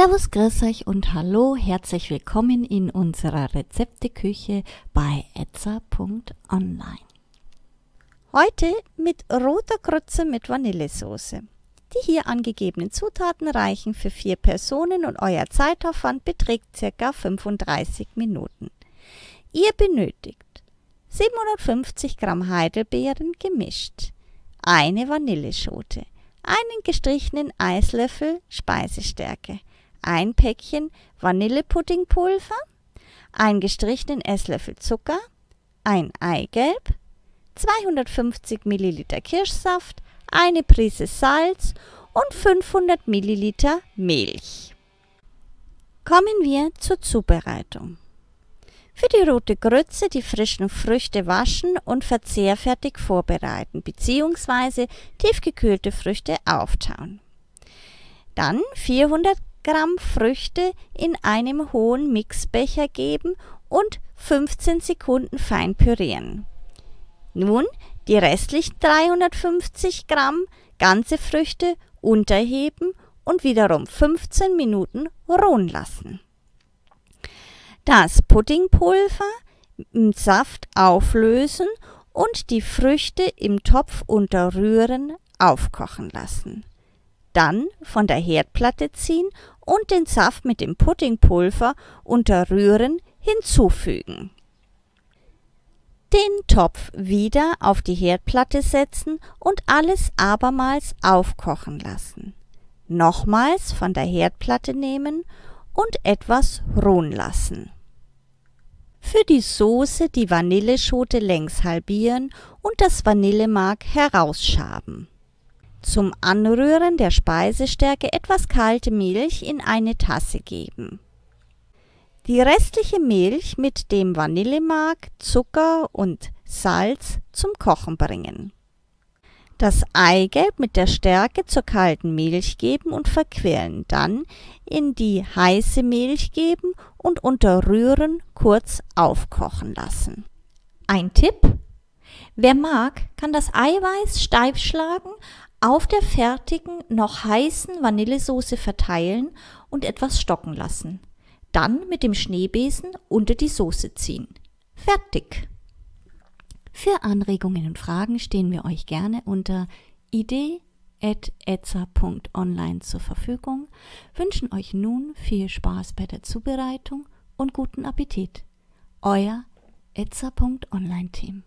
Servus, grüß euch und hallo, herzlich willkommen in unserer Rezepteküche bei etza.online. Heute mit roter Grütze mit Vanillesoße. Die hier angegebenen Zutaten reichen für vier Personen und euer Zeitaufwand beträgt ca. 35 Minuten. Ihr benötigt 750 Gramm Heidelbeeren gemischt, eine Vanilleschote, einen gestrichenen Eislöffel Speisestärke, ein Päckchen Vanillepuddingpulver, einen gestrichenen Esslöffel Zucker, ein Eigelb, 250 Milliliter Kirschsaft, eine Prise Salz und 500 Milliliter Milch. Kommen wir zur Zubereitung. Für die rote Grütze die frischen Früchte waschen und verzehrfertig vorbereiten bzw. tiefgekühlte Früchte auftauen. Dann 400 Gramm Früchte in einem hohen Mixbecher geben und 15 Sekunden fein pürieren. Nun die restlichen 350 Gramm ganze Früchte unterheben und wiederum 15 Minuten ruhen lassen. Das Puddingpulver im Saft auflösen und die Früchte im Topf unterrühren aufkochen lassen dann von der Herdplatte ziehen und den Saft mit dem Puddingpulver unter Rühren hinzufügen. Den Topf wieder auf die Herdplatte setzen und alles abermals aufkochen lassen. Nochmals von der Herdplatte nehmen und etwas ruhen lassen. Für die Soße die Vanilleschote längs halbieren und das Vanillemark herausschaben. Zum Anrühren der Speisestärke etwas kalte Milch in eine Tasse geben. Die restliche Milch mit dem Vanillemark, Zucker und Salz zum Kochen bringen. Das Eigelb mit der Stärke zur kalten Milch geben und verquirlen, dann in die heiße Milch geben und unter Rühren kurz aufkochen lassen. Ein Tipp? Wer mag, kann das Eiweiß steif schlagen, auf der fertigen, noch heißen Vanillesoße verteilen und etwas stocken lassen. Dann mit dem Schneebesen unter die Soße ziehen. Fertig! Für Anregungen und Fragen stehen wir euch gerne unter idee.etza.online zur Verfügung, wünschen euch nun viel Spaß bei der Zubereitung und guten Appetit. Euer etza.online Team.